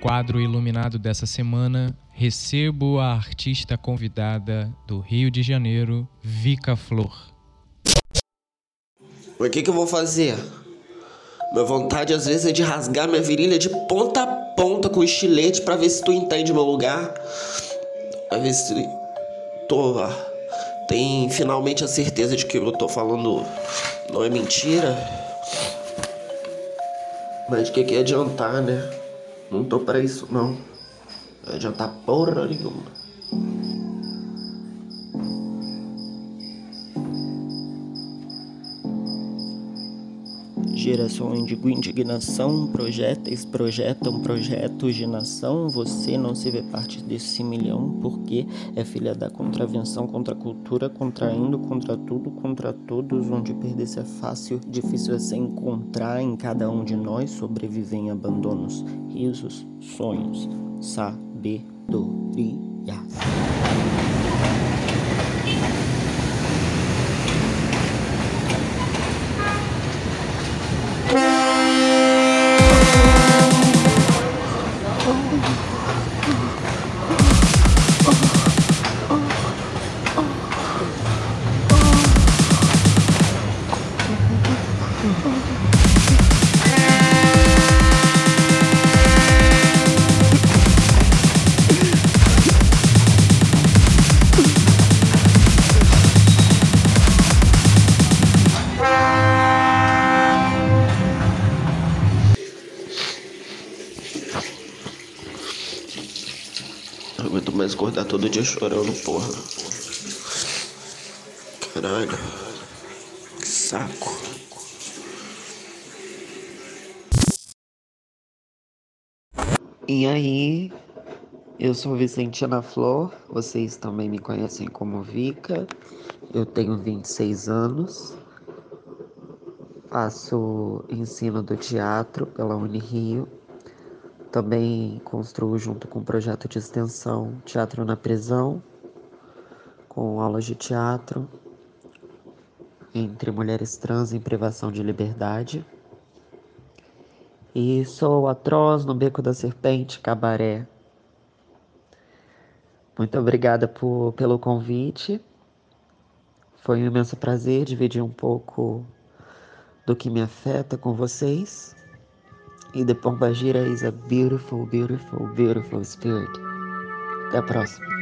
quadro iluminado dessa semana, recebo a artista convidada do Rio de Janeiro, Vika Flor. O que, que eu vou fazer? Minha vontade às vezes é de rasgar minha virilha de ponta a ponta com estilete para ver se tu entende meu lugar. Pra ver se tu tem finalmente a certeza de que eu tô falando não é mentira. Mas o que, que adiantar, né? Não tô para isso não. Não adiantar porra nenhuma. Gerações de indignação, projetas, projetam projetos de nação. Você não se vê parte desse milhão porque é filha da contravenção contra a cultura, contraindo contra tudo, contra todos, onde perder-se é fácil, difícil é se encontrar em cada um de nós, sobrevivem abandonos, risos, sonhos, sabedoria. Não aguento mais acordar todo dia chorando, porra. Caralho. Que saco. E aí, eu sou Vicentina Flor, vocês também me conhecem como Vika. Eu tenho 26 anos, faço ensino do teatro pela Unirio. Também construo junto com o projeto de extensão Teatro na Prisão, com aulas de teatro entre mulheres trans em privação de liberdade. E sou atroz no Beco da Serpente, Cabaré. Muito obrigada por, pelo convite. Foi um imenso prazer dividir um pouco do que me afeta com vocês. E The Pombagira is a beautiful, beautiful, beautiful spirit. Até a próxima.